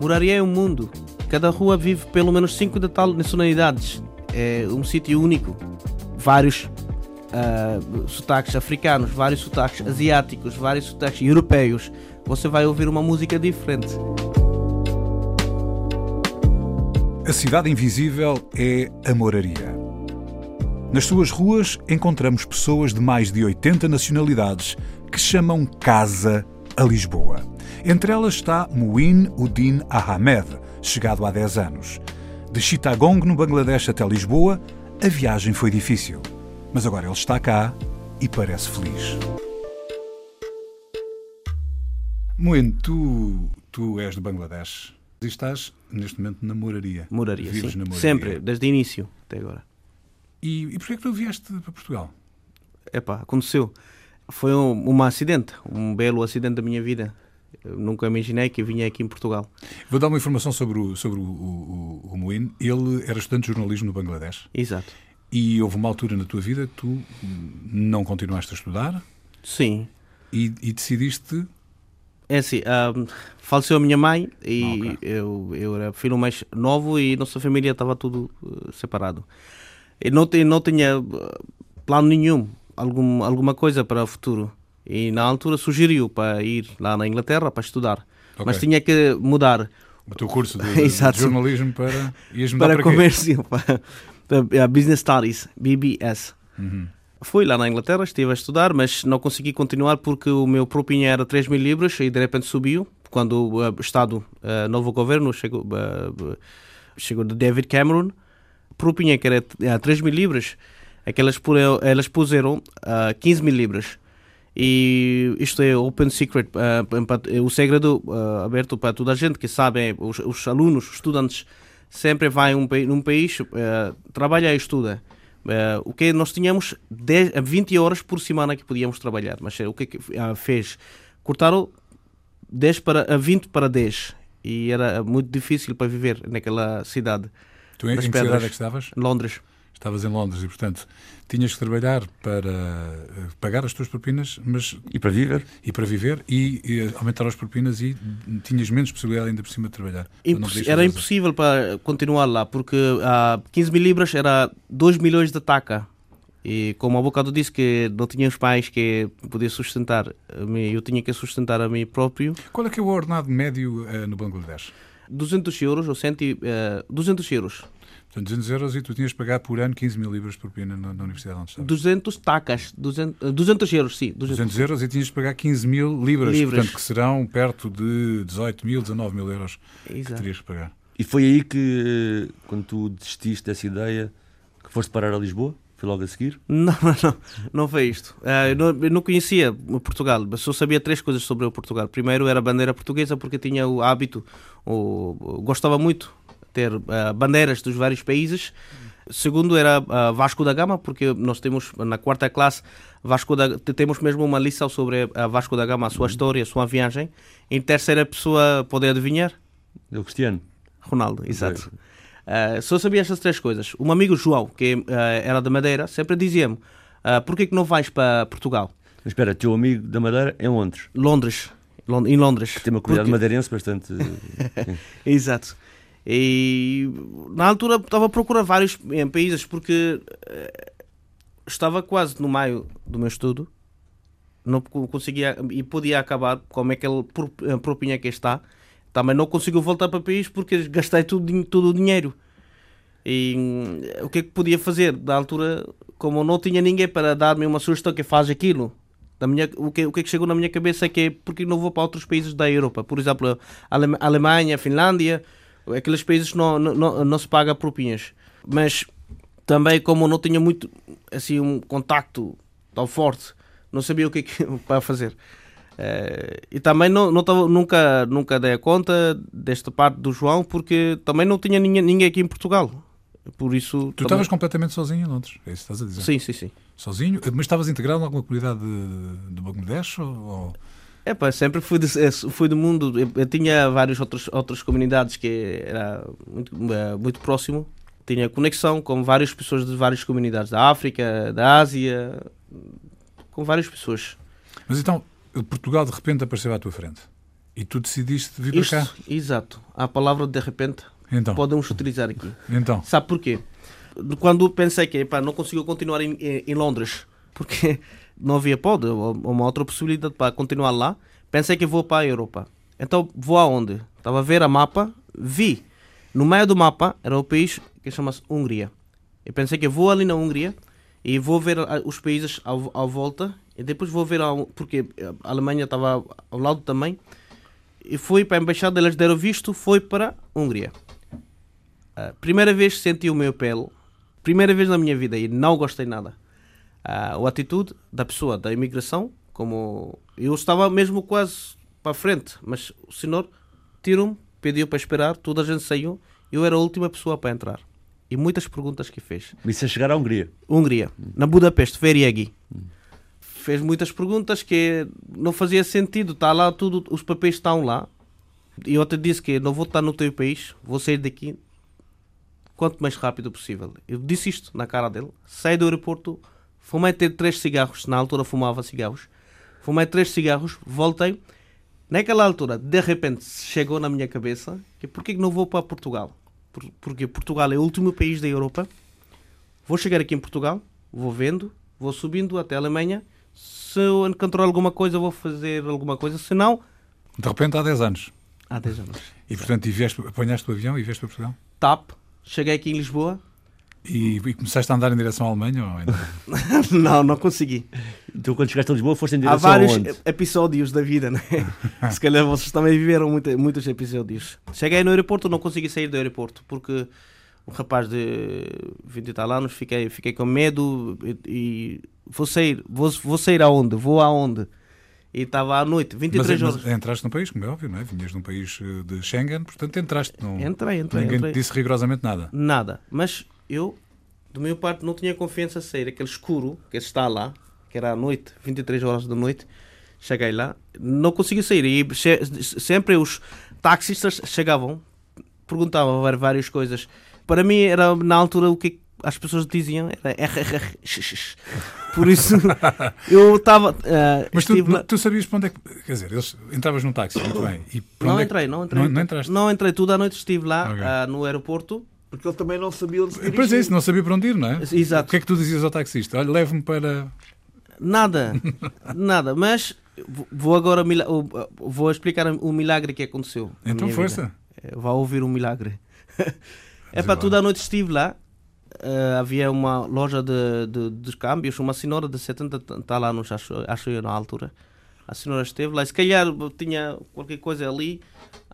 Moraria é um mundo. Cada rua vive pelo menos cinco de tal nacionalidades. É um sítio único. Vários uh, sotaques africanos, vários sotaques asiáticos, vários sotaques europeus. Você vai ouvir uma música diferente. A Cidade Invisível é a moraria. Nas suas ruas encontramos pessoas de mais de 80 nacionalidades que chamam casa a Lisboa. Entre elas está Muin Uddin Ahmed, chegado há 10 anos. De Chittagong, no Bangladesh, até Lisboa, a viagem foi difícil. Mas agora ele está cá e parece feliz. Muin, tu, tu és de Bangladesh e estás, neste momento, na moraria. Moraria, Vives sim. na moraria. Sempre, desde o início até agora. E, e porquê é que tu vieste para Portugal? Epá, aconteceu. Foi um, um acidente, um belo acidente da minha vida. Eu nunca imaginei que eu vinha aqui em Portugal. Vou dar uma informação sobre o, sobre o, o, o, Muin. Ele era estudante de jornalismo no Bangladesh Exato. e houve uma altura na tua vida que tu não continuaste a estudar Sim. e, e decidiste. É assim, ahm, faleceu a minha mãe e Ah, ok. eu, eu era filho mais novo e nossa família estava tudo eh, separado. Eu não, não tinha eh, plano nenhum, algum, alguma coisa para o futuro. E na altura sugeriu para ir lá na Inglaterra para estudar. Ok. Mas tinha que mudar O teu curso de, de jornalismo para. Para, para, comércio, para, para Business Studies, BBS. Uhum. Fui lá na Inglaterra, estive a estudar, mas não consegui continuar porque o meu propinha era 3 mil libras e de repente subiu. Quando o eh, Estado, uh, novo governo, chegou, chegou de David Cameron, propinha que era eh, 3 mil libras, é que elas, elas puseram uh, 15 mil libras. E isto é open secret, pa- é o segredo eh, aberto para toda a gente que sabe, os, os alunos, os estudantes, sempre vai um, num país, trabalha e estuda. Eh, o que nós tínhamos 10, a 20 horas por semana que podíamos trabalhar, mas eh, o que, que ah, fez? Cortaram 10 para, a 20 para 10 e era muito difícil para viver naquela cidade, Tu em, em Das que cidade é que estavas? Londres. Estavas em Londres e, portanto, tinhas que trabalhar para eh, pagar as tuas propinas mas, E para viver? e para viver e, e aumentar as propinas e tinhas menos possibilidade ainda por cima de trabalhar. Poderes era impossível para continuar lá, porque a 15 mil libras era 2 milhões de taca. E como há bocado disse que não tinha os pais que podia sustentar, a mim, eu tinha que sustentar a mim próprio. Qual é que é o ordenado médio eh, no Bangladesh? 200 euros, ou cento, e, eh, 200 euros. Portanto, 200 euros e tu tinhas de pagar por ano 15 mil libras por pena na, na universidade onde estavas. 200 tacas, 200, eh, 200 euros, sim. 200. 200 euros e tinhas de pagar 15 mil libras, Libras. portanto, que serão perto de 18 mil, 19 mil euros que Exato. terias que pagar. E foi aí que, quando tu desististe dessa ideia, que foste parar a Lisboa? Foi logo a seguir? Não, não, não, não foi isto. Ah, eu, não, eu não conhecia o Portugal, mas só sabia três coisas sobre o Portugal. Primeiro era a bandeira portuguesa, porque tinha o hábito, o, o- gostava muito de ter ah, bandeiras dos vários países. Segundo era ah, Vasco da Gama, porque nós temos na quarta classe Vasco da, te- temos mesmo uma lição sobre a Vasco da Gama, a sua história, a sua viagem. Em terceira pessoa, poder adivinhar? Eu, Cristiano. Ronaldo, exato. Ah, só sabia estas três coisas. Um amigo João, que ah, era da Madeira, sempre dizia-me: ah, Porquê que não vais para Portugal? Mas espera, teu amigo da Madeira é em Londres. Londres. Lon- Em Londres. Tem uma comunidade Porque- madeirense bastante. Exato. E na altura estava a procurar vários países porque eh, estava quase no meio do meu estudo. Não co- conseguia e podia acabar como é que ele eh, propinha que está. Também não consigo voltar para o país porque gastei tudo, todo o dinheiro. E hum, o que é que podia fazer? Da altura, como não tinha ninguém para dar-me uma sugestão que faz aquilo, da minha, o, que, o que é que chegou na minha cabeça é que é porque não vou para outros países da Europa. Por exemplo, Alemanha, Finlândia, aqueles países não, não, não, não se paga propinhas. Mas também como não tinha muito assim um contacto tão forte não sabia o que, que para fazer. Uh, e também não, não tava, nunca, nunca dei a conta desta parte do João, porque também não tinha ninguém, ninguém aqui em Portugal. Por isso. Tu estavas completamente sozinho em Londres, é isso que estás a dizer? Sim, sim, sim. Sozinho? Mas estavas integrado em alguma comunidade de, de Bangladesh? Ou... É pá, sempre fui, de, fui do mundo. Eu, eu, tinha várias outras, outras comunidades que era muito, eh, muito próximo. Tinha conexão com várias pessoas de várias comunidades, da África, da Ásia, com várias pessoas. Mas então, Portugal de repente apareceu à tua frente e tu decidiste vir Isto, para cá? Exato. A palavra de repente então. podemos utilizar aqui. Então. Sabe porquê? Quando pensei que não consigo continuar em, em, Londres, porque não havia pode, uma outra possibilidade para continuar lá, pensei que vou para a Europa. Então vou aonde? Estava a ver a mapa, vi. No meio do mapa era o país que chama-se Hungria. Eu pensei que vou ali na Hungria e vou ver os países à, à volta e depois vou ver, porque a Alemanha estava ao lado também. E fui para a embaixada, eles deram visto, foi para a Hungria. A primeira vez senti o meu pelo, primeira vez na minha vida, e não gostei nada. A, a atitude da pessoa da imigração, como eu estava mesmo quase para frente, mas o senhor tirou-me, pediu para esperar, toda a gente saiu, eu era a última pessoa para entrar. E muitas perguntas que fez. Isso é chegar à Hungria? Hungria, na Budapeste, Feriegi. Hum fez muitas perguntas que não fazia sentido. Está lá tudo, os papéis estão lá. E eu até disse que não vou estar no teu país, vou sair daqui quanto mais rápido possível. Eu disse isto na cara dele. Saí do aeroporto, fumei ter três cigarros, na altura fumava cigarros. Fumei três cigarros, voltei. Naquela altura, de repente, chegou na minha cabeça que por que não vou para Portugal? Porque Portugal é o último país da Europa. Vou chegar aqui em Portugal, vou vendo, vou subindo até a Alemanha se eu encontrar alguma coisa, vou fazer alguma coisa. Se não. De repente, há 10 anos. Há 10 anos. E portanto, e vieste, apanhaste o avião e vieste para Portugal? TAP. Cheguei aqui em Lisboa. E, e começaste a andar em direção à Alemanha? Ou ainda? não, não consegui. Tu, quando chegaste a Lisboa, foste em direção Há vários aonde? episódios da vida, né? Se calhar vocês também viveram muito, muitos episódios. Cheguei no aeroporto, não consegui sair do aeroporto porque um rapaz de 20 e tal anos, fiquei, fiquei com medo e, e vou sair, vou, vou sair aonde? Vou aonde? E estava à noite, 23 mas, horas. Mas entraste num país, como é óbvio, não é? Vinhas de um país eh, de Schengen, portanto entraste. Num... Entrei, entrei. Ninguém entrei. te disse rigorosamente nada. Nada. Mas eu, do meu parte, não tinha confiança a sair. Aquele escuro que está lá, que era à noite, 23 horas da noite, cheguei lá, não consegui sair. E sempre os taxistas chegavam, perguntavam várias coisas para mim era na altura o que as pessoas diziam era por isso eu estava uh, mas tu, tu, sabias para onde é que quer dizer eles, entravas num táxi muito bem e não entrei, é que... não entrei não, não, entraste não entrei toda a noite estive lá okay. uh, no aeroporto porque ele também não sabia onde se dirigir. Pois é isso, não sabia para onde ir, não é? Exato. O que é que tu dizias ao taxista? Olha, leve-me para... Nada, nada, mas vou agora vou explicar o milagre que aconteceu. Então força. Vida. Vá ouvir um milagre. É para toda a noite estive lá. Uh, havia uma loja de, de, de, câmbios, uma senhora de 70 está lá, nos, acho, acho eu, na altura. A senhora esteve lá, se calhar tinha qualquer coisa ali.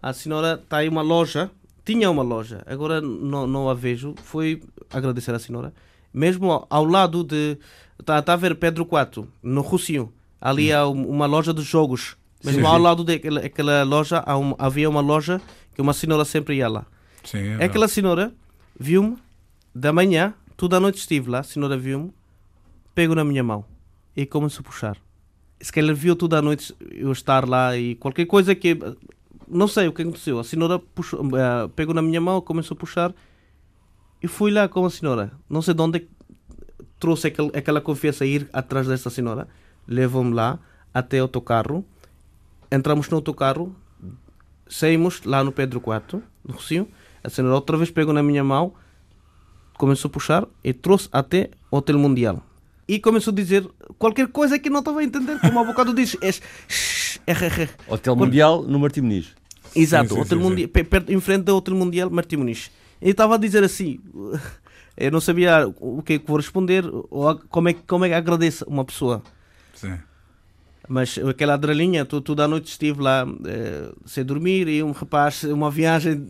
A senhora está aí uma loja, tinha uma loja, agora não, não a vejo. Fui agradecer à senhora. Mesmo ao lado de. Está tá a ver Pedro IV, no Rocinho. Ali há uma loja de jogos. Mesmo sim, ao sim. lado daquela loja um, havia uma loja que uma senhora sempre ia lá. Sim, é Aquela senhora viu-me da manhã, toda a noite estive lá, a senhora viu-me, pegou na minha mão e começou a puxar. Se calhar viu toda a noite eu estar lá e qualquer coisa que. Não sei o que aconteceu. A senhora uh, pegou na minha mão, começou a puxar e fui lá com a senhora. Não sei de onde é trouxe aquele, aquela confiança ir atrás dessa senhora. Levou-me lá até o autocarro. Entramos no autocarro, saímos lá no Pedro IV, no Rocinho a senhora outra vez pegou na minha mão, começou a puxar e trouxe até o Hotel Mundial. E começou a dizer qualquer coisa que não estava a entender, como há bocado disse. É, Hotel Mundial no Martim Muniz. Exato, sim, sim, Hotel sim, Mundial, perto, em frente do Hotel Mundial Martim Muniz. E estava a dizer assim, eu não sabia o que é que vou responder, ou como é, como é que agradeço uma pessoa. Sim. Mas aquela adrenalinha, toda a noite estive lá eh, sem dormir e um rapaz, uma viagem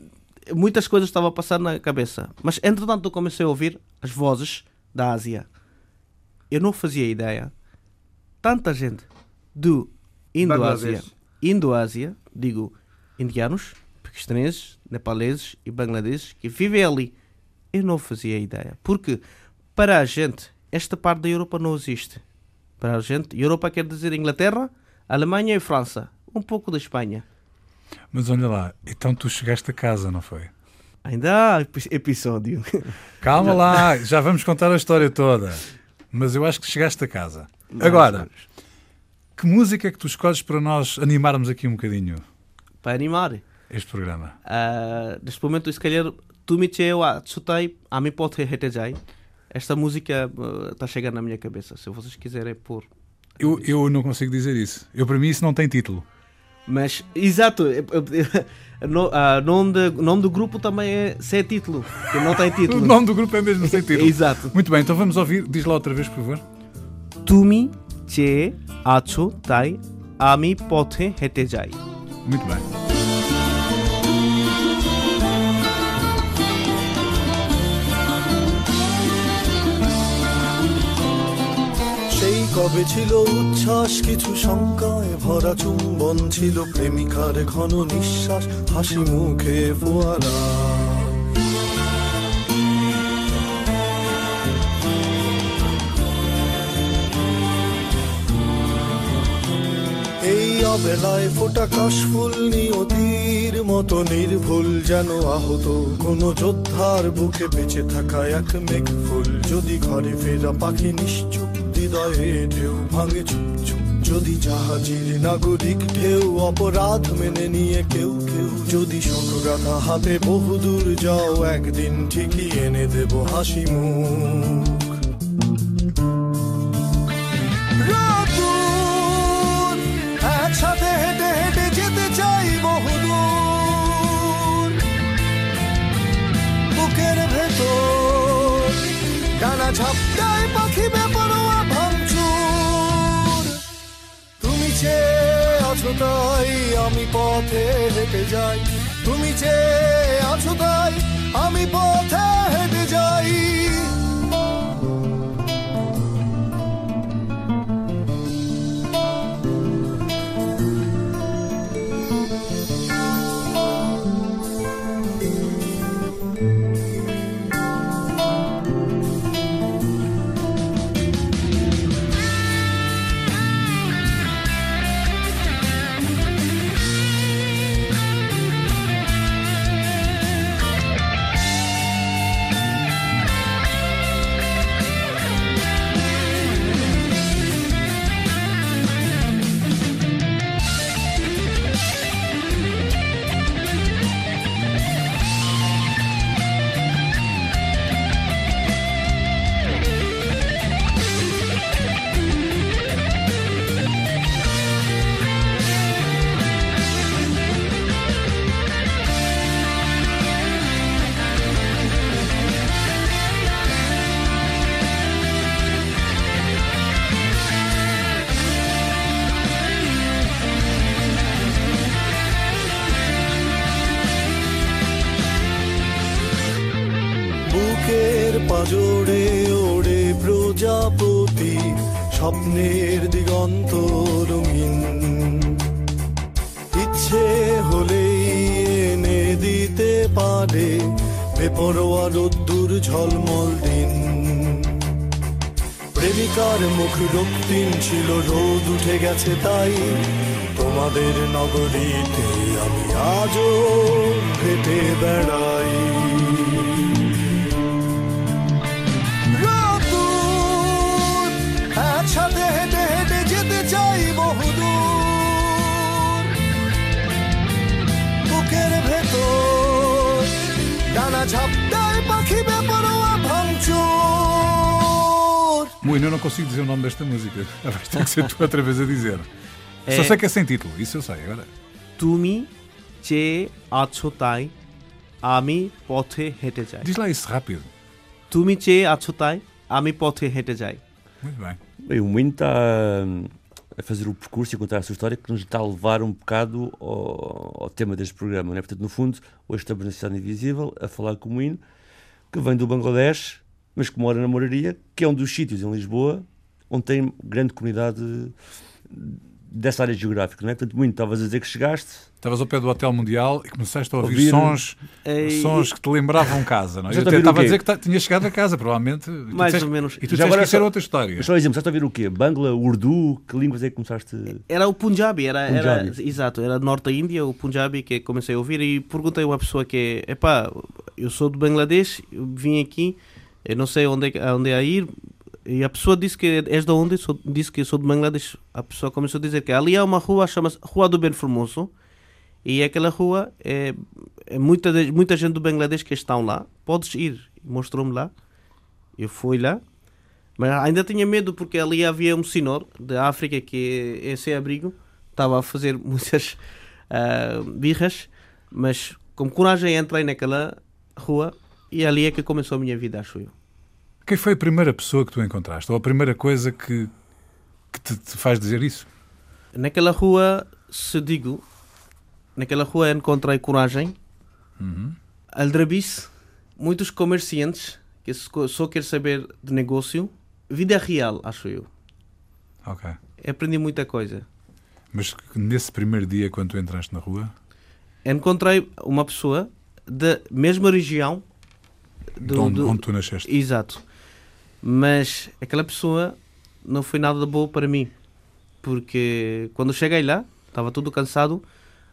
muitas coisas estavam a passar na cabeça. Mas entretanto eu comecei a ouvir as vozes da Ásia. Eu não fazia ideia tanta gente do Indo-Ásia. Indo-Ásia, digo, indianos, paquistaneses, nepaleses e bangladeses que vivem ali. Eu não fazia ideia. Porque para a gente, esta parte da Europa não existe. Para a gente, Europa quer dizer Inglaterra, Alemanha e França. Um pouco da Espanha. Mas olha lá, então tu chegaste a casa, não foi? Ainda há epi- episódio. Calma lá, já vamos contar a história toda. Mas eu acho que chegaste a casa. Agora, que música é que tu escolhes para nós animarmos aqui um bocadinho Para animar. este programa? Ah, neste momento, se calhar, tu me cheo a chutei a mim pode hetejai. Esta música está chegando na minha cabeça. Se vocês quiserem pôr. Eu, eu não consigo dizer isso. Eu, para mim, isso não tem título. Mas, exato, no, ah, nome, de, nome do grupo também é sem título. Que não tem O título. nome do grupo é mesmo sem título. Exato. Muito bem, então vamos ouvir. Diz lá outra vez, por favor. Tumi che acho tai ami pothe hetejai. Muito bem. কবে ছিল উচ্ছ্বাস? কিছু শঙ্কায় ভরা চুম্বন ছিল প্রেমিকার ঘন নিঃশ্বাস, হাসি মুখে ফোয়ারা। এই অবেলায় ফোটা কাশফুল নিয়তির মতো নির্ভুল যেন আহত কোন যোদ্ধার বুকে বেঁচে থাকা এক মেঘ ফুল যদি ঘরে ফেরা পাখি নিশ্চুপ হৃদয়ে ঢেউ ভাঙে যদি জাহাজের নাগরিক ঢেউ অপরাধ মেনে নিয়ে কেউ কেউ, যদি শতগাথা হাতে বহুদূর যাও, একদিন ঠিকই এনে দেব হাসি মুখ। একসাথে হেঁটে হেঁটে যেতে চাই বহুদূর। বুকের ভেতর ডানা ঝাপটায় পাখি বেপরোয়া চেয়ে আছো তাই আমি পথে হেঁটে যাই। তুমি যে আছো তাই আমি পথে হেঁটে যাই। Moino, eu não consigo dizer o nome desta música. Vai ter que ser tu outra vez a dizer. É... Só sei que é sem título, isso eu sei agora. Tumi che achotai ami pothe hete jai. Diz lá isso rápido. Tumi che achotai ami pothe hete jai. Muito bem. Bem, o Moino está hum, a fazer o percurso e a contar a sua história que nos está a levar um bocado ao, ao tema deste programa. Né? Portanto, no fundo, hoje estamos na Cidade Invisível a falar com o Moino, que vem do Bangladesh, mas que mora na Moraria, que é um dos sítios em Lisboa onde tem grande comunidade dessa área geográfica, não é? Portanto, muito estavas a dizer que chegaste. Estavas ao pé do Hotel Mundial e começaste a ouvir, Ouvir- sons, E- sons que te lembravam casa, não é? Já Eu estava a dizer que ta- tinhas chegado a casa, provavelmente. E tu Mais disseste- ou menos. E tu Já agora que isso era só- outra história. Mas só um exemplo, estás a ouvir o quê? Bangla, Urdu? Que línguas é que começaste? Era o Punjabi, era, era Punjabi. exato, era norte da Índia, o Punjabi que comecei a ouvir e perguntei a uma pessoa que é, epá, eu sou do Bangladesh, eu vim aqui, eu não sei onde é, onde é a ir, e a pessoa disse que és de onde? Sou, disse que sou do Bangladesh. A pessoa começou a dizer que ali há uma rua, chama-se Rua do Ben Formoso, e aquela rua é, é muita, de- muita gente do Bangladesh que estão lá, podes ir. Mostrou-me lá, eu fui lá, mas ainda tinha medo porque ali havia um senhor da África que é sem abrigo, estava a fazer muitas ah, birras, mas com coragem entrei naquela rua e ali é que começou a minha vida, acho eu. Quem foi a primeira pessoa que tu encontraste? Ou a primeira coisa que, que te, te faz dizer isso? Naquela rua, se digo, naquela rua encontrei coragem, Uhum. aldrabice, muitos comerciantes que só querem saber de negócio, vida real, acho eu. Ok. Aprendi muita coisa. Mas nesse primeiro dia, quando tu entraste na rua, encontrei uma pessoa da mesma região de do, onde, do- onde tu nasceste, exato. Mas aquela pessoa não foi nada de boa para mim porque quando cheguei lá estava tudo cansado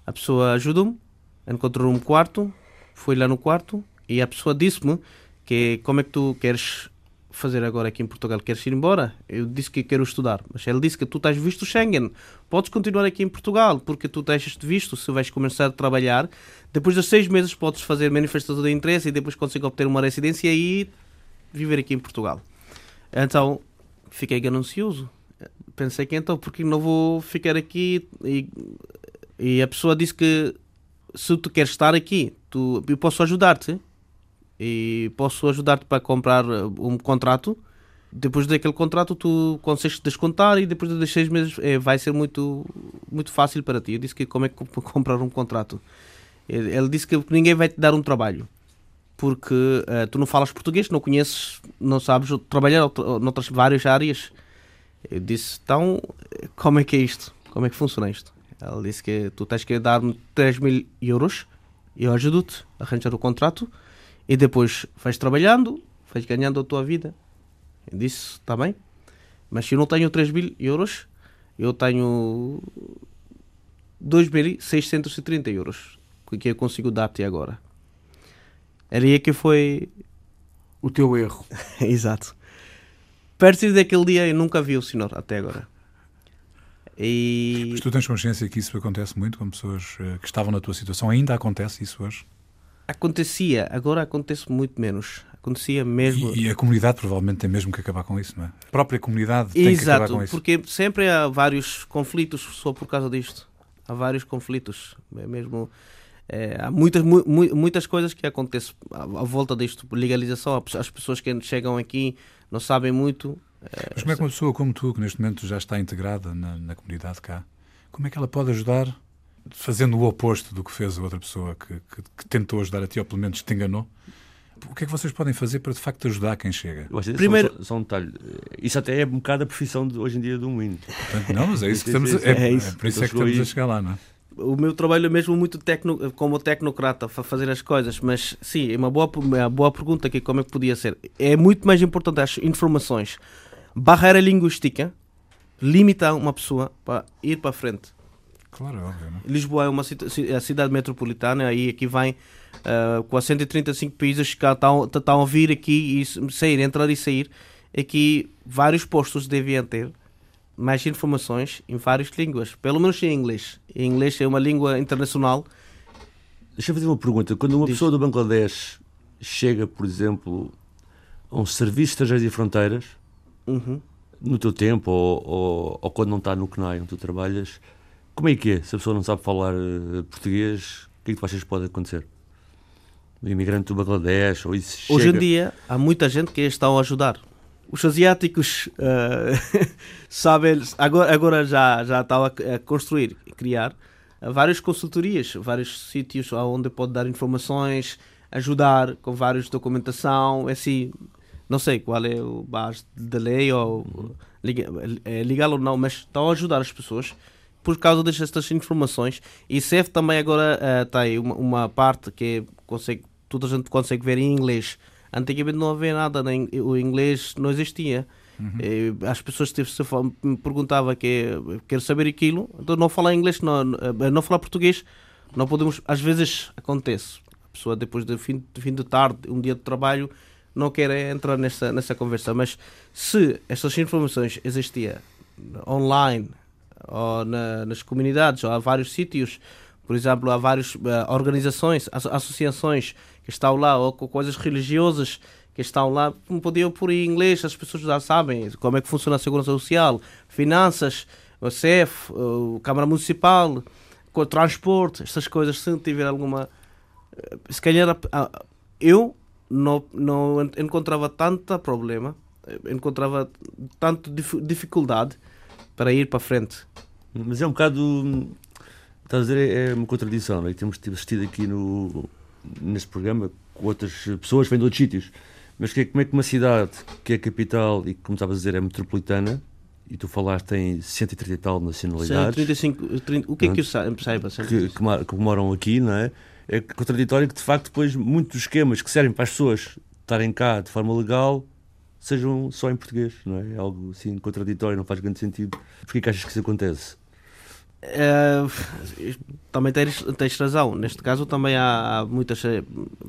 a pessoa ajudou-me encontrou um quarto fui lá no quarto e a pessoa disse-me que como é que tu queres fazer agora aqui em Portugal queres ir embora eu disse que quero estudar mas ele disse que tu tens visto Schengen podes continuar aqui em Portugal porque tu tens este visto se vais começar a trabalhar depois dos seis meses podes fazer manifestação de interesse e depois consegues obter uma residência e viver aqui em Portugal. Então fiquei ganancioso. Pensei que então, porque não vou ficar aqui? E, e a pessoa disse que se tu queres estar aqui, tu, eu posso ajudar-te. E posso ajudar-te para comprar uh, um contrato. Depois daquele contrato, tu consegues descontar e depois dos seis meses eh, vai ser muito, muito fácil para ti. Eu disse que como é que comp- comprar um contrato. Ele disse que ninguém vai te dar um trabalho porque eh, tu não falas português, não conheces, não sabes trabalhar outra- noutras várias áreas. Eu disse, então, como é que é isto? Como é que funciona isto? Ele disse que tu tens que dar-me 3 mil euros, eu ajudo-te a arranjar o contrato e depois vais trabalhando, vais ganhando a tua vida. Eu disse, está bem, mas se eu não tenho 3 mil euros, eu tenho 2.630 euros que eu consigo dar-te agora. Era aí que foi O teu erro. Exato. A partir daquele dia eu nunca vi o senhor até agora. E mas tu tens consciência que isso acontece muito com pessoas eh, que estavam na tua situação? Ainda acontece isso hoje? Acontecia, agora acontece muito menos. Acontecia mesmo. E, e a comunidade provavelmente tem mesmo que acabar com isso, não é? A própria comunidade tem que acabar Exato, com isso. porque sempre há vários conflitos só por causa disto. Há vários conflitos. É mesmo. é, há muitas, mu- mu- muitas coisas que acontecem à, à volta disto. Legalização, as pessoas que chegam aqui não sabem muito. Mas como é que uma pessoa como tu, que neste momento já está integrada na, na comunidade cá, como é que ela pode ajudar fazendo o oposto do que fez a outra pessoa que, que- que tentou ajudar a ti, ou pelo menos te enganou? O que é que vocês podem fazer para de facto ajudar quem chega? Primeiro- só, só um detalhe. Isso até é um bocado a profissão de hoje em dia do. Portanto, não, mas é isso que estamos a, sim. é, É isso. é por isso é que Então estamos a chegar lá, não é? o meu trabalho é mesmo muito tecno, como tecnocrata a fazer as coisas, mas sim, é uma boa, uma boa pergunta aqui como é que podia ser. É muito mais importante as informações. Barreira linguística limita uma pessoa para ir para frente. Claro, é óbvio, não é? Lisboa é uma cita- ci- a cidade metropolitana aí aqui vem ah, com as 135 países que estão, estão a vir aqui e sair, entrar e sair. Aqui vários postos deviam ter mais informações em várias línguas, pelo menos em inglês. Em inglês é uma língua internacional. Deixa eu fazer uma pergunta. Quando uma Diz. pessoa do Bangladesh chega, por exemplo, a um serviço de estrangeiros e fronteiras, Uhum. no teu tempo ou, ou, ou quando não está no CNAI onde tu trabalhas, como é que é? Se a pessoa não sabe falar eh, português, o que é que tu achas que pode acontecer? O imigrante do Bangladesh, ou isso Hoje chega... em dia há muita gente que estão a ajudar. Os asiáticos ah, sabem, agora, agora já, já estão a, construir, a criar ah, várias consultorias, vários sítios onde pode dar informações, ajudar com vários documentação, assim, Não sei qual é o base de lei ou é legal ou não, mas estão a ajudar as pessoas por causa destas informações. E CEF também agora uh, tem uma, uma, parte que consegue, toda a gente consegue ver em inglês. Antigamente não havia nada, nem, o inglês não existia. Uhum. As pessoas se me perguntavam que quero saber aquilo, então não falar inglês, não, não falar português, não podemos, às vezes acontece. A pessoa depois do fim, do fim de tarde, um dia de trabalho, não quer entrar nessa, nessa conversa. Mas se estas informações existiam online ou na, nas comunidades, ou há vários sítios, por exemplo, há várias uh, organizações, associações que estão lá, ou coisas religiosas que estão lá, podiam por em inglês, as pessoas já sabem como é que funciona a segurança social, finanças, o CEF, a Câmara Municipal, o transporte, estas coisas, se tiver alguma. Eh, se calhar eu não, não encontrava tanto problema, eh, encontrava tanta dificuldade para ir para frente. Mas é um bocado. Estás a dizer, é uma contradição, não é? Temos assistido aqui no, neste programa com outras pessoas, vêm de outros sítios. Mas que, como é que uma cidade que é capital e, como estavas a dizer, é metropolitana, e tu falaste tem 130 e tal nacionalidades. 135, 30, o que é que eu saiba? Que, que, que, moram aqui, não é? É contraditório que, de facto, depois muitos esquemas que servem para as pessoas estarem cá de forma legal sejam só em português, não é? É algo assim contraditório, não faz grande sentido. Porquê que achas que isso acontece? Uh, também tens, tens razão. Neste caso também há, muitas eh,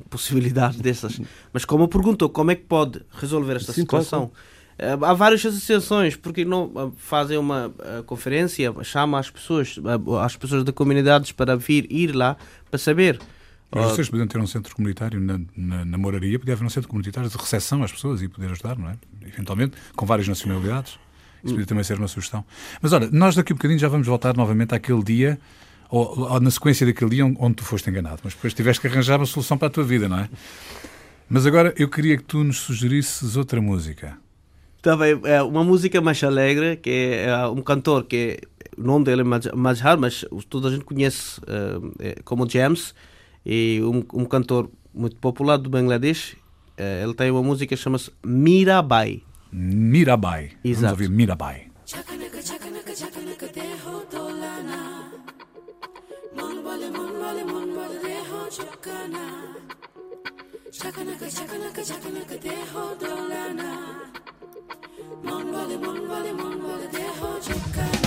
possibilidades dessas. Mas como perguntou, como é que pode resolver esta Sim, situação? Claro. Uh, há várias associações, porque não fazem uma uh, conferência, chamam as pessoas, as pessoas da comunidades para vir ir lá para saber. Mas vocês podiam ter um centro comunitário na, na, na moraria, podia haver um centro comunitário de recepção às pessoas e poder ajudar, não é? Eventualmente, com várias nacionalidades. Isso podia também ser uma sugestão. Mas olha, nós daqui a um bocadinho já vamos voltar novamente àquele dia, ou, ou na sequência daquele dia onde, tu foste enganado. Mas depois tiveste que arranjar uma solução para a tua vida, não é? Mas agora eu queria que tu nos sugerisses outra música. Também é uma música mais alegre, que é, é um cantor que o nome dele é Mazhar, mas toda a gente conhece uh, como James, e um, um, cantor muito popular do Bangladesh. Uh, ele tem uma música que chama-se Mirabai. Mirabai. Exato. Vamos ouvir Mirabai. Chakanaka, chakanaka, chakanaka, deho dolana. Mon vale, mon vale, mon vale, deho chokana.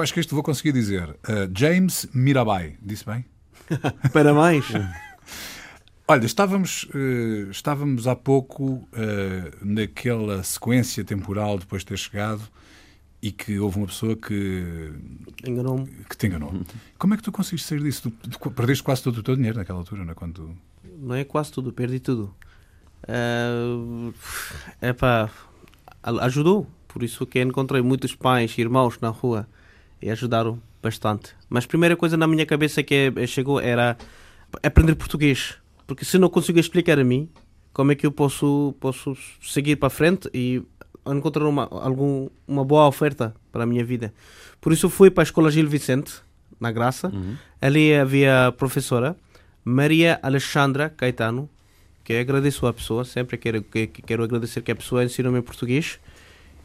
Eu acho que este vou conseguir dizer. Uh, James Mirabai. Disse bem? Parabéns. Olha, estávamos, uh, estávamos há pouco uh, naquela sequência temporal depois de ter chegado e que houve uma pessoa que enganou que te enganou. Como é que tu conseguiste sair disso? Tu, tu perdeste quase todo o teu dinheiro naquela altura, não é? Quando... Não é quase tudo, perdi tudo. Uh, epá, ajudou. Por isso que encontrei muitos pais e irmãos na rua e ajudaram bastante. Mas a primeira coisa na minha cabeça que chegou era aprender português. Porque se não consigo explicar a mim, como é que eu posso, posso seguir para frente e encontrar uma, algum, uma boa oferta para a minha vida. Por isso fui para a Escola Gil Vicente, na Graça. Uhum. Ali havia a professora Maria Alexandra Caetano, que eu agradeço a pessoa, sempre quero, que, quero agradecer que a pessoa ensinou-me português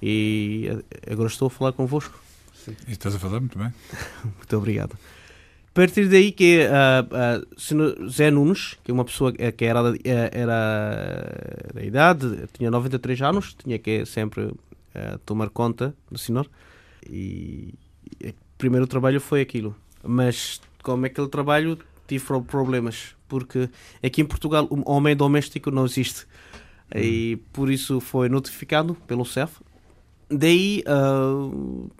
e agora estou a falar convosco. Sim. E estás a falar muito bem. muito obrigado. A partir daí que uh, uh, Zé Nunes, que é uma pessoa que era, era da idade, tinha 93 anos, tinha que sempre uh, tomar conta do senhor. E o primeiro trabalho foi aquilo. Mas como aquele trabalho tive problemas, porque aqui em Portugal o homem doméstico não existe. Hum. E por isso foi notificado pelo CEF. Daí uh,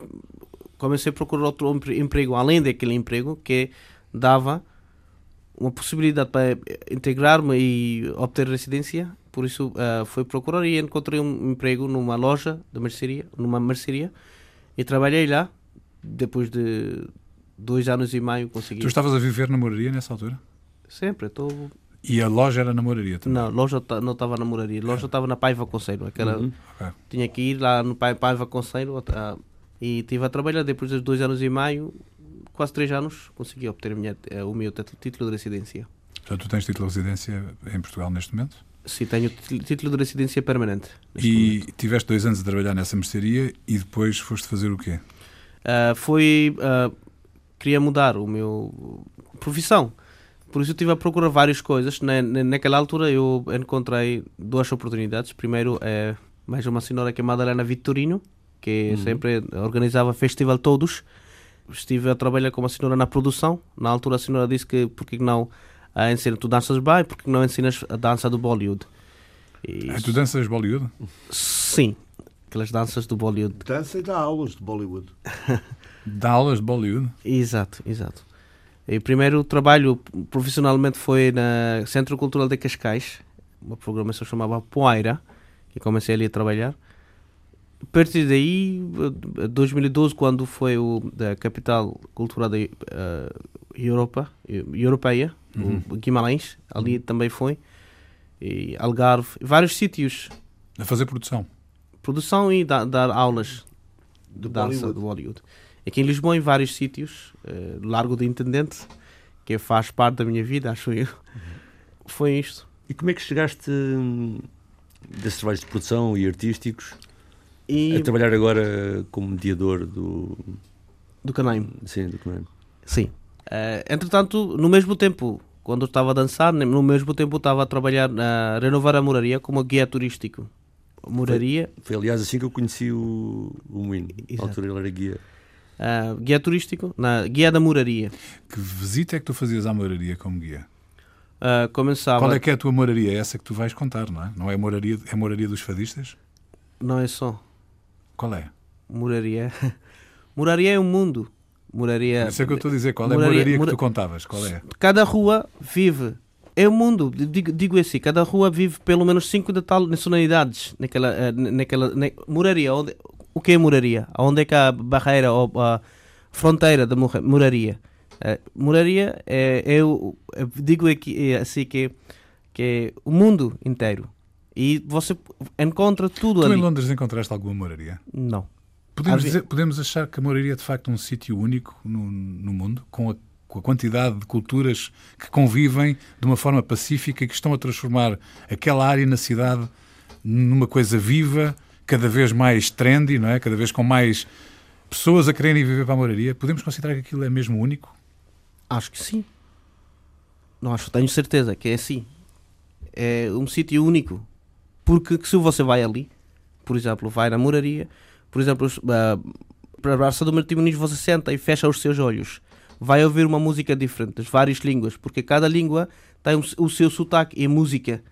comecei a procurar outro emprego, além daquele emprego que dava uma possibilidade para integrar-me e obter residência. Por isso uh, fui procurar e encontrei um emprego numa loja de mercearia, numa mercearia, e trabalhei lá. Depois de dois anos e meio consegui. Tu estavas a viver na moraria nessa altura? Sempre, estou. E a loja era na moraria também? Não, a loja não estava na moraria. A loja estava na Paiva Conselho. Aquela... Uhum. Okay. Tinha que ir lá no Paiva Conselho e estive a trabalhar. Depois de dois anos e meio, quase três anos, consegui obter minha, eh, o meu título de residência. Portanto, tu tens título de residência em Portugal neste momento? Sim, tenho título de residência permanente. E momento. tiveste dois anos a trabalhar nessa mercearia e depois foste fazer o quê? Uh, foi uh, queria mudar o meu profissão. Por isso eu estive a procurar várias coisas. Na, naquela altura eu encontrei duas oportunidades. Primeiro é mais uma senhora que é Madalena Vitorino, que uhum. sempre organizava festival todos. Estive a trabalhar com uma senhora na produção. Na altura a senhora disse que porque não a ensina tu danças bem, porque não ensinas a dança do Bollywood. E... Ah, tu danças Bollywood? Sim, aquelas danças do Bollywood. Dança e dá aulas de Bollywood. Dá aulas de Bollywood? Exato, exato. E o primeiro trabalho profissionalmente foi na Centro Cultural de Cascais, uma programação chamava Poeira, que comecei ali a trabalhar. A partir daí, 2012, quando foi o, da capital cultural da uh, Europa, europeia, uhum. o Guimarães, ali uhum. também foi, e Algarve, vários sítios. A fazer produção? Produção e da, dar aulas de dança Bollywood. do Bollywood. Aqui em Lisboa, em vários sítios, uh, Largo do Intendente, que faz parte da minha vida, acho eu. Uhum. Foi isto. E como é que chegaste hum, desses trabalhos de produção e artísticos e... a trabalhar agora como mediador do... Do Canaim. Sim, do Canaim. Sim. Uh, entretanto, no mesmo tempo, quando eu estava a dançar, no mesmo tempo eu estava a trabalhar a renovar a moraria como guia turístico. Moraria. Foi, foi aliás assim que eu conheci o, o Moinho. Na altura ele era guia. Uh, guia turístico, na guia da moraria. Que visita é que tu fazias à moraria como guia? Uh, começava... Qual é que é a tua moraria? É essa que tu vais contar, não é? Não é a moraria, é a moraria dos fadistas? Não é só. Qual é? Moraria. moraria é um mundo. Moraria. Isso é que eu estou a dizer. Qual moraria, é a moraria que tu contavas? Qual é? Cada rua vive. É o um mundo. Digo, digo assim. Cada rua vive pelo menos cinco de tal nacionalidades naquela, uh, naquela na, moraria. Onde, o que é moraria? Onde é que a barreira ou a fronteira da moraria? Uh, moraria é, é, eu digo aqui é assim que, que é o mundo inteiro e você encontra tudo tu ali. em Londres encontraste alguma moraria? Não. Podemos, dizer, podemos achar que a moraria é de facto um sítio único no, no mundo, com a, com a quantidade de culturas que convivem de uma forma pacífica e que estão a transformar aquela área na cidade numa coisa viva, cada vez mais trendy, não é? Cada vez com mais pessoas a quererem viver para a moraria. Podemos considerar que aquilo é mesmo único? Acho que sim. Não acho, tenho certeza que é assim. É um sítio único. Porque se você vai ali, por exemplo, vai na moraria, por exemplo, uh, para Praça do Martim Muniz você senta e fecha os seus olhos. Vai ouvir uma música diferente, das várias línguas, porque cada língua tem o seu sotaque e música.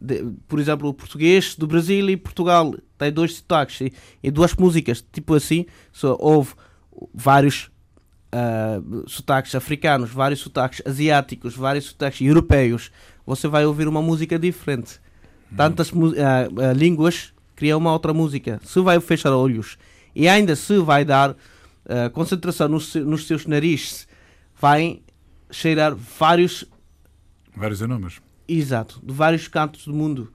De, por exemplo, o português do Brasil e Portugal tem dois sotaques e, e duas músicas, tipo assim, só houve vários uh, sotaques africanos, vários sotaques asiáticos, vários sotaques europeus. Você vai ouvir uma música diferente. Tantas uh, uh, línguas criam uma outra música. Se vai fechar olhos e ainda se vai dar concentração nos, nos seus narizes, vai cheirar vários vários aromas Exato, de vários cantos do mundo.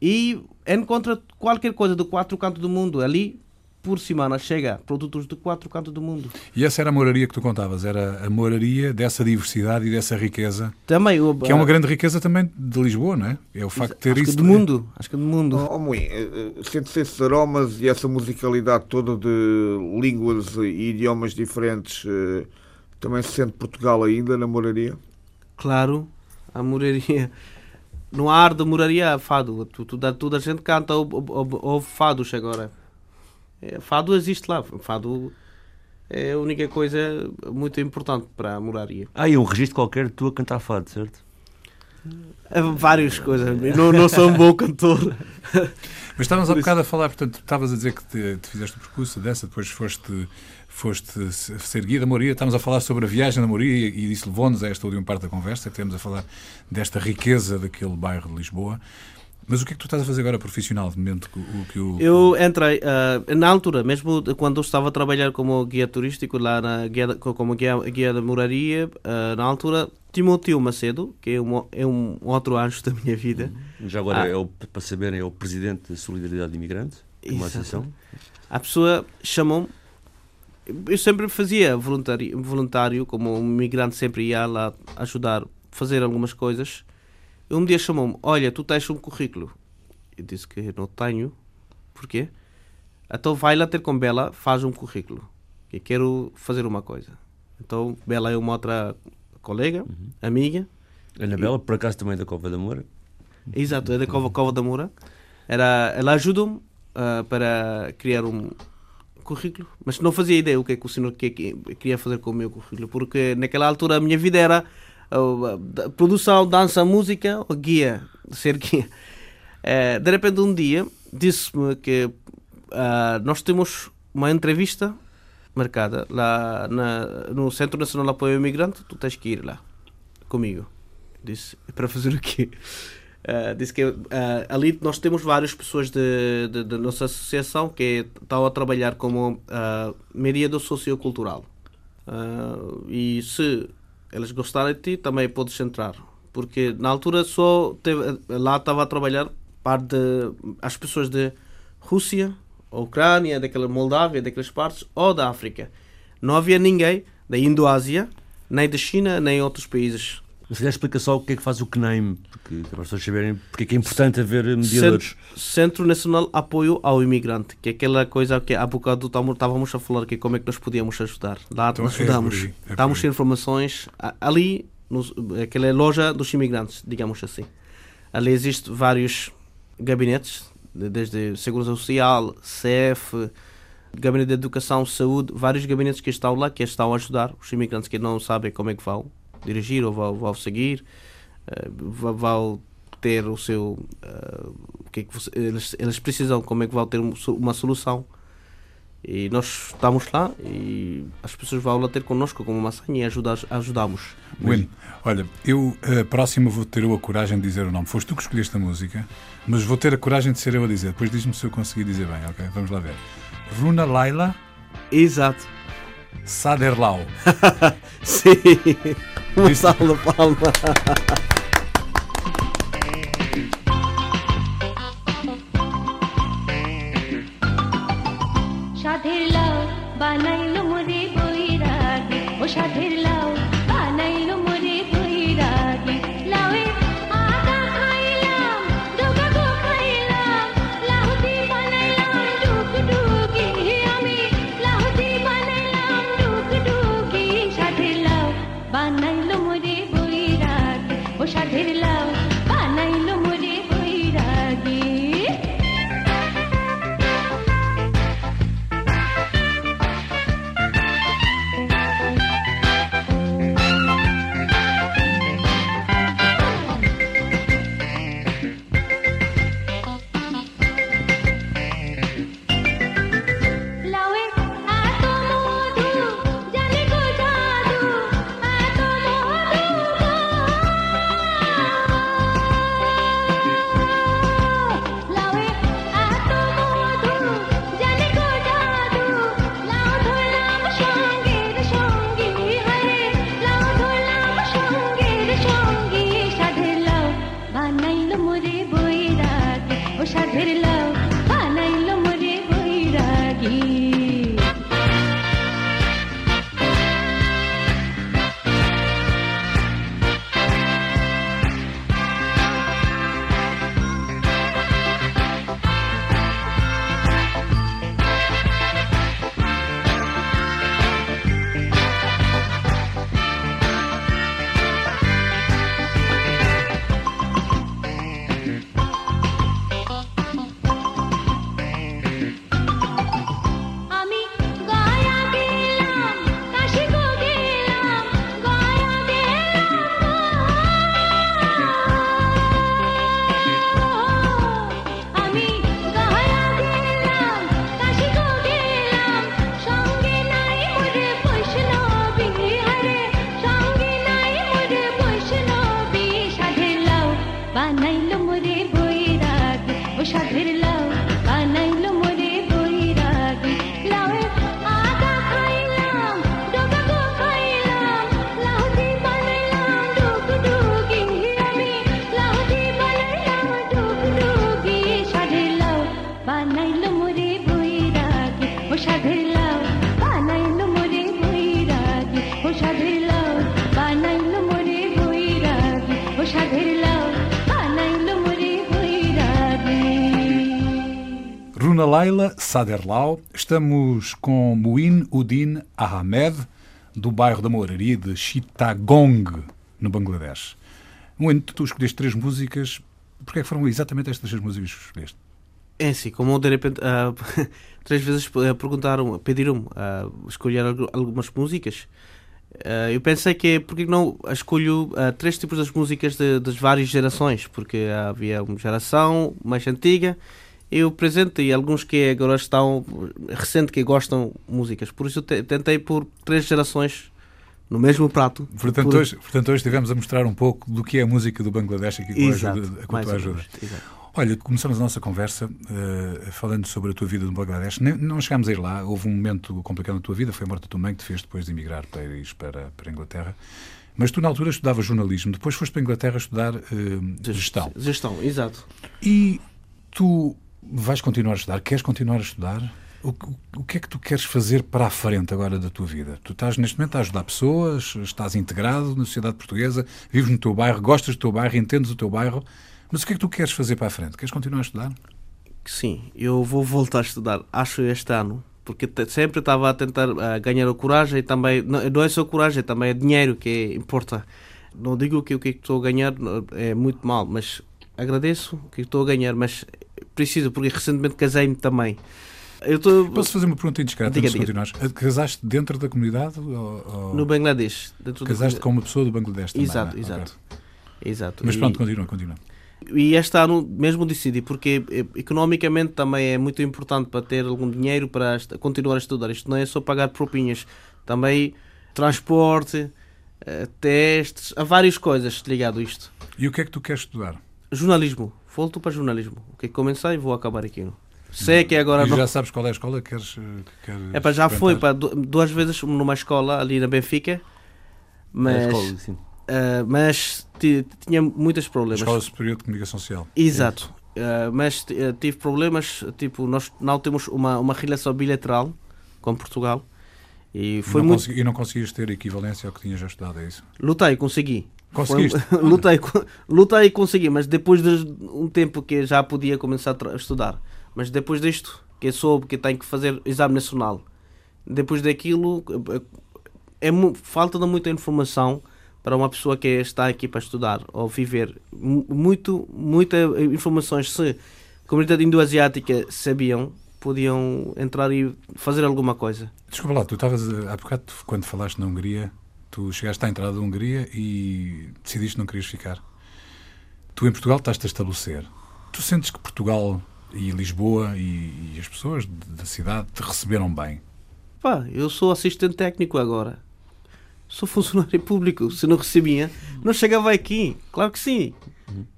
E encontra qualquer coisa do quatro cantos do mundo. Ali, por semana, chega produtos de quatro cantos do mundo. E essa era a moraria que tu contavas? Era a moraria dessa diversidade e dessa riqueza? Também. que é uma grande riqueza também de Lisboa, não é? É o facto de ter acho isso. Que do mundo. Acho que do mundo. Oh, oh eh, eh, sente-se esses aromas e essa musicalidade toda de línguas e idiomas diferentes. Eh, também se sente Portugal ainda na moraria? Claro, a moraria. No ar da moraria fado. Toda, toda a gente canta ouve fados agora. É, fado existe lá. Fado é a única coisa muito importante para a moraria. Ah, e um registro qualquer de tu a cantar fado, certo? Várias coisas. Não, não sou um bom cantor. Mas estávamos há bocado a falar, portanto, estavas a dizer que te, te fizeste o percurso dessa, depois foste foste ser guia da Moria, estamos a falar sobre a viagem da Moria e isso levou-nos a esta última parte da conversa, que temos a falar desta riqueza daquele bairro de Lisboa. Mas o que é que tu estás a fazer agora profissionalmente? O que o... Eu entrei, uh, na altura, mesmo quando eu estava a trabalhar como guia turístico, lá na guia, como guia, guia da moraria, uh, na altura, Timoteo Macedo, que é um, é um outro anjo da minha vida. Já agora, ah. é o, para saberem, é o presidente da Solidariedade de Imigrantes, uma associação. A pessoa chamou-me eu sempre fazia voluntário, voluntário, como um migrante sempre ia lá ajudar, fazer algumas coisas. Um dia chamou-me: Olha, tu tens um currículo. Eu disse que não tenho. Porquê? Então vai lá ter com Bela, faz um currículo. Que quero fazer uma coisa. Então Bela é uma outra colega, uhum. amiga. Ana Bela, por acaso também é da Cova da Moura. Exato, é da Cova, Cova da Moura. Era, ela ajuda-me uh, para criar um, currículo, mas não fazia ideia o que é que o senhor queria fazer com o meu currículo, porque naquela altura a minha vida era produção, dança, música, guia, ser guia. Uh, de repente um dia disse-me que uh, nós temos uma entrevista marcada lá na, no Centro Nacional de Apoio ao Imigrante, tu tens que ir lá comigo. Disse, para fazer o quê? Uh, disse que uh, ali nós temos várias pessoas da nossa associação que estão a trabalhar como uh, mediador sociocultural. Uh, e se eles gostarem de ti, também podes entrar. Porque na altura só teve, lá estava a trabalhar parte de, as pessoas de Rússia, Ucrânia, daquela Moldávia, daquelas partes, ou da África. Não havia ninguém da Indoásia, nem da China, nem outros países se calhar explica só o que é que faz o CNAIM, porque para as pessoas saberem porque é que é importante haver mediadores. Centro, Centro Nacional Apoio ao Imigrante, que é aquela coisa que há bocado estávamos a falar, que é como é que nós podíamos ajudar. Lá então, nós é ajudamos, é damos informações ali, nos, aquela loja dos imigrantes, digamos assim. Ali existem vários gabinetes, desde Segurança Social, CF, Gabinete de Educação, Saúde, vários gabinetes que estão lá, que estão a ajudar os imigrantes que não sabem como é que vão dirigir ou vão, vão seguir, uh, vão ter o seu. Uh, o que é que você, eles, eles precisam, como é que vão ter uma solução. E nós estamos lá e as pessoas vão lá ter connosco como uma senha e ajudar, ajudamos. Bueno, olha, eu a próxima vou ter a coragem de dizer o nome. Foste tu que escolheste a música, mas vou ter a coragem de ser eu a dizer. Depois diz-me se eu conseguir dizer bem, ok? Vamos lá ver. Runa Laila. Exato. Saderlau. Sim. Uma salva palma. সাধের লাউ বানাইলো মরে বৈরাগে ও সাধের Saderlau. Estamos com Muin Udin Ahmed, do bairro da Mouraria de Chittagong, no Bangladesh. Muin, tu escolheste três músicas. Porquê é foram exatamente estas três músicas que escolheste? É assim, como de repente uh, três vezes perguntaram, pediram uh, escolher algumas músicas, uh, eu pensei que porque não escolho uh, três tipos das músicas de, das várias gerações, porque havia uma geração mais antiga e o presente e alguns que agora estão recente que gostam músicas. Por isso eu tentei por três gerações no mesmo prato. Portanto, por... hoje, portanto, hoje estivemos a mostrar um pouco do que é a música do Bangladesh aqui com Exato, a ajuda. Com a tua ajuda. Exato. Olha, começamos a nossa conversa uh, falando sobre a tua vida no Bangladesh. Nem, não chegámos a ir lá, houve um momento complicado na tua vida, foi a morte da tua mãe que te fez depois de emigrar para, para, para a Inglaterra. Mas tu, na altura, estudavas jornalismo, depois foste para a Inglaterra estudar uh, gestão. Gestão, exato. E tu vais continuar a estudar? Queres continuar a estudar? O, o, o, que é que tu queres fazer para a frente agora da tua vida? Tu estás neste momento a ajudar pessoas, estás integrado na sociedade portuguesa, vives no teu bairro, gostas do teu bairro, entendes o teu bairro. Mas o que é que tu queres fazer para a frente? Queres continuar a estudar? Sim, eu vou voltar a estudar, acho este ano, porque sempre estava a tentar uh, ganhar a coragem e também, não, não é só coragem, também é dinheiro que importa. Não digo que o que estou a ganhar é muito mal, mas agradeço o que estou a ganhar, mas preciso, porque recentemente casei-me também. Tô... Posso fazer uma pergunta indiscreta diga, antes de continuares? Casaste dentro da comunidade? Ou. No Bangladesh. Casaste com uma pessoa do Bangladesh também, Exato, é? exato. Okay. exato. Mas pronto, e... continua, continua. E este ano mesmo decidi, porque eh, economicamente também é muito importante para ter algum dinheiro para continuar a estudar. Isto não é só pagar propinhas, também transporte, eh, testes, há várias coisas ligado a isto. E o que é que tu queres estudar? Jornalismo. Volto para jornalismo. O que é comecei e vou acabar aqui. Sei que agora e já não... sabes qual é a escola que queres, queres é, para já foi para duas vezes numa escola ali na Benfica, mas é escola, sim. Uh, mas tinha muitos problemas. Escola Superior de Comunicação Social. Exato. Uh, mas uh, tive problemas, tipo, nós não temos uma, uma relação bilateral com Portugal. E, foi não muito... consegui, e não conseguias ter equivalência ao que tinhas já estudado, é isso? Lutei, consegui. Conseguiste? Foi, lutei, lutei e consegui, mas depois de um tempo que já podia começar a estudar. Mas depois disto, que soube que tenho que fazer exame nacional, depois daquilo, é, é falta de muita informação para uma pessoa que está aqui para estudar ou viver. Muito, muitas informações, se a comunidade indo-asiática sabiam, podiam entrar e fazer alguma coisa. Desculpa lá, tu estavas, há bocado, quando falaste na Hungria, tu chegaste à entrada da Hungria e decidiste não querias ficar. Tu em Portugal estás-te a estabelecer. Tu sentes que Portugal e Lisboa e, e as pessoas da cidade te receberam bem? Pá, eu sou assistente técnico agora sou funcionário público. Se não recebia, não chegava aqui. Claro que sim.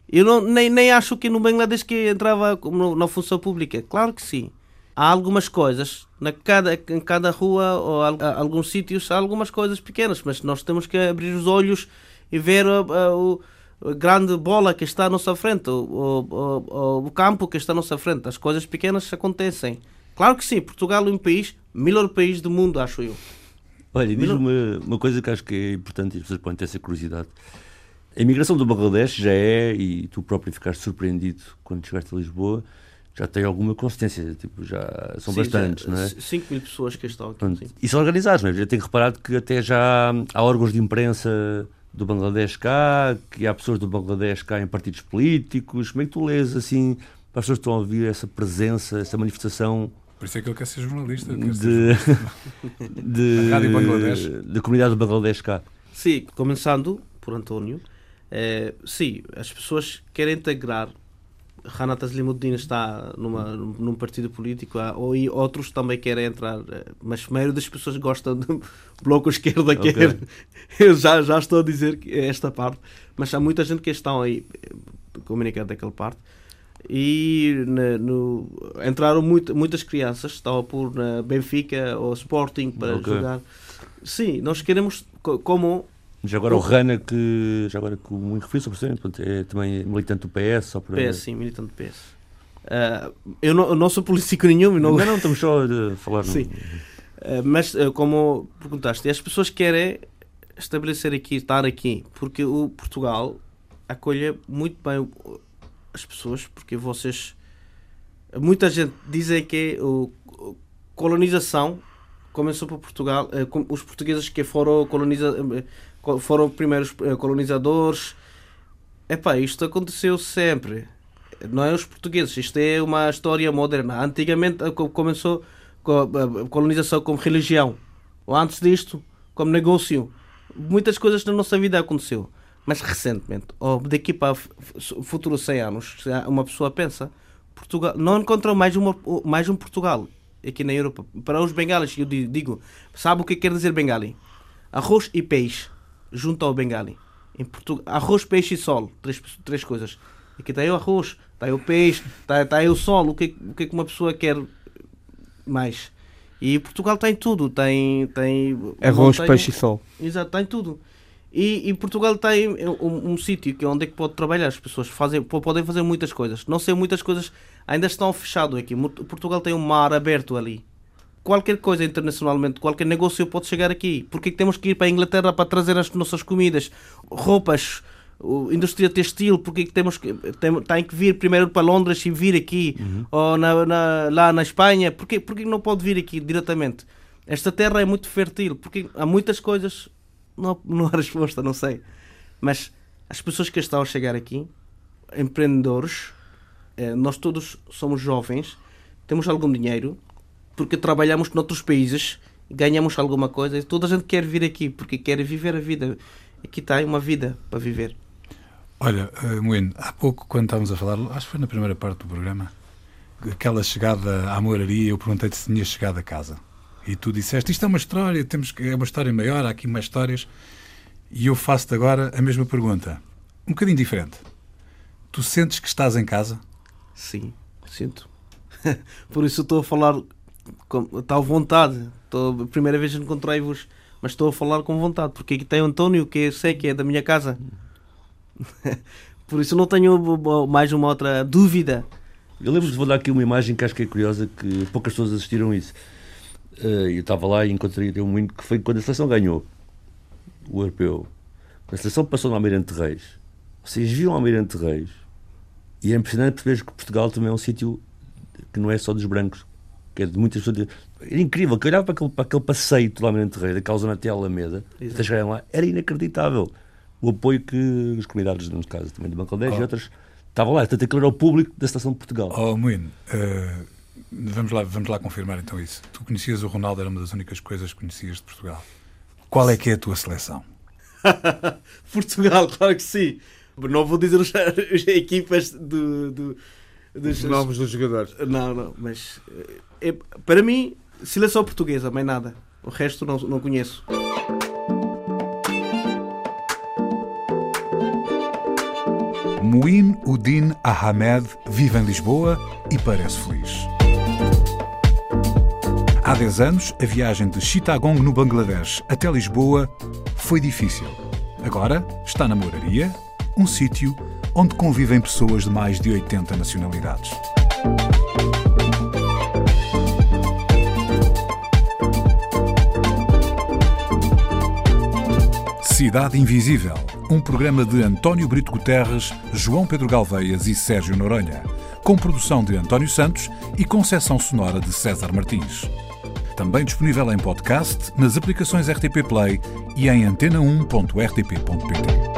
Eu não, nem, nem acho que no Bangladesh que entrava na função pública. Claro que sim. Há algumas coisas, na cada, em cada rua ou a, alguns sítios, há algumas coisas pequenas, mas nós temos que abrir os olhos e ver a, a, a grande bola que está à nossa frente, o, o, o, campo que está à nossa frente. As coisas pequenas acontecem. Claro que sim, Portugal é um país, melhor país do mundo, acho eu. Olha, diz uma, uma coisa que acho que é importante e as pessoas podem ter essa curiosidade. A imigração do Bangladesh já é, e tu próprio ficaste surpreendido quando chegaste a Lisboa, já tem alguma consistência, tipo, já são sim, bastantes, já, não é? 5 mil pessoas que estão aqui. Pronto, e são organizados, não é? Já tenho reparado que até já há órgãos de imprensa do Bangladesh cá, que há pessoas do Bangladesh cá em partidos políticos. Como é que tu lês, assim, para as pessoas que estão a ouvir essa presença, essa manifestação por isso é que ele quer ser jornalista. Quer de, ser de, Rádio Bangladesh. Da comunidade do Bangladesh cá. Sim, começando por António. É, sim, as pessoas querem integrar. Ranat Aslimuddin está numa, num partido político, ou e outros também querem entrar, eh, mas a maioria das pessoas gostam do bloco esquerda. Okay. Quer, eu já, já estou a dizer esta parte, mas há muita gente que estão aí eh, comunicando daquela parte e na, no, entraram muito, muitas crianças, estavam por na Benfica ou Sporting para okay. jogar. Sim, nós queremos como. Já agora o Rana, que já agora que o muito referiu, é também militante do PS. Só para... PS, sim, militante do PS. Uh, ah, eu, não, eu não sou político nenhum. Não, não, não estamos só a falar. Sim. Uh, mas, uh, como perguntaste, as pessoas querem estabelecer aqui, estar aqui, porque o Portugal acolhe muito bem as pessoas, porque vocês muita gente diz que a colonização começou por Portugal, os portugueses que foram coloniza, eh, foram primeiros eh, colonizadores. Epá, isto aconteceu sempre. Não é os portugueses, isto é uma história moderna. Antigamente começou a colonização como religião. Ou antes disto, como negócio. Muitas coisas na nossa vida aconteceu. Mas recentemente, ou daqui para futuros 100 anos, uma pessoa pensa, Portugal não encontrou mais, uma, mais um Portugal aqui na Europa. Para os bengalis, eu digo, sabe o que quer dizer bengali? Arroz e peixe, junto ao bengali. Em Portugal, arroz, peixe e sol, três, três coisas. Aqui está aí o arroz, está aí o peixe, está, está aí o sol. O que, o que é que uma pessoa quer mais? E Portugal tem tudo, tem... tem arroz, peixe e sol. Exato, tem tudo. E, e, Portugal tem um, um sítio que é onde é que pode trabalhar. As pessoas fazem, podem fazer muitas coisas. Não sei, muitas coisas ainda estão fechadas aqui. Portugal tem um mar aberto ali. Qualquer coisa internacionalmente, qualquer negócio pode chegar aqui. Porque temos que ir para a Inglaterra para trazer as nossas comidas, roupas, indústria textil, porque temos que, tem, tem que vir primeiro para Londres e vir aqui, uhum. ou na, na, lá na Espanha, porque, porque não pode vir aqui diretamente? Esta terra é muito fértil, porque há muitas coisas não, não há resposta, não sei. Mas as pessoas que estão a chegar aqui, empreendedores, eh, nós todos somos jovens, temos algum dinheiro, porque trabalhamos noutros países, ganhamos alguma coisa, e toda a gente quer vir aqui, porque quer viver a vida. Aqui está uma vida para viver. Olha, uh, Moino, há pouco, quando estávamos a falar, acho que foi na primeira parte do programa, aquela chegada à moraria, eu perguntei-te se tinha chegado a casa. E tu disseste, isto é uma história, temos é uma história maior, há aqui mais histórias. E eu faço-te agora a mesma pergunta, um bocadinho diferente. Tu sentes que estás em casa? Sim, sinto. Por isso estou a falar com tal vontade. Estou, a primeira vez encontrei-vos, mas estou a falar com vontade, porque aqui tem o António, que eu sei que é da minha casa. Por isso não tenho mais uma outra dúvida. Eu lembro de vou dar aqui uma imagem que acho que é curiosa, que poucas pessoas assistiram isso. Uh, eu estava lá e encontrei um muito que foi quando a seleção ganhou o europeu. A seleção passou no Almirante Reis. Vocês viram o Almirante Reis e é impressionante perceber que Portugal também é um sítio que não é só dos brancos, que é de muitas pessoas. Era incrível, que eu olhava para aquele, para aquele passeio do Almirante Reis, daquela zona até a Alameda, até chegarem lá, era inacreditável. O apoio que os comunidades, no caso também de Bangladesh oh. e outras, estavam lá. Portanto, aquilo era o público da Seleção de Portugal. Oh, Moino, uh, Vamos lá, vamos lá confirmar então isso. Tu conhecias o Ronaldo, era uma das únicas coisas que conhecias de Portugal. Qual é que é a tua seleção? Portugal, claro que sim. Não vou dizer as, equipas do, do, dos nomes dos jogadores. Não, não, mas é, para mim, seleção portuguesa, mais nada. O resto não, não conheço. Muin Udin Ahmed vive em Lisboa e parece feliz. Há 10 anos, a viagem de Chittagong, no Bangladesh, até Lisboa foi difícil. Agora está na Moraria, um sítio onde convivem pessoas de mais de 80 nacionalidades. Cidade Invisível, um programa de António Brito Guterres, João Pedro Galveias e Sérgio Noronha, com produção de António Santos e concessão sonora de César Martins também disponível em podcast, nas aplicações RTP Play e em antena1.rtp.pt.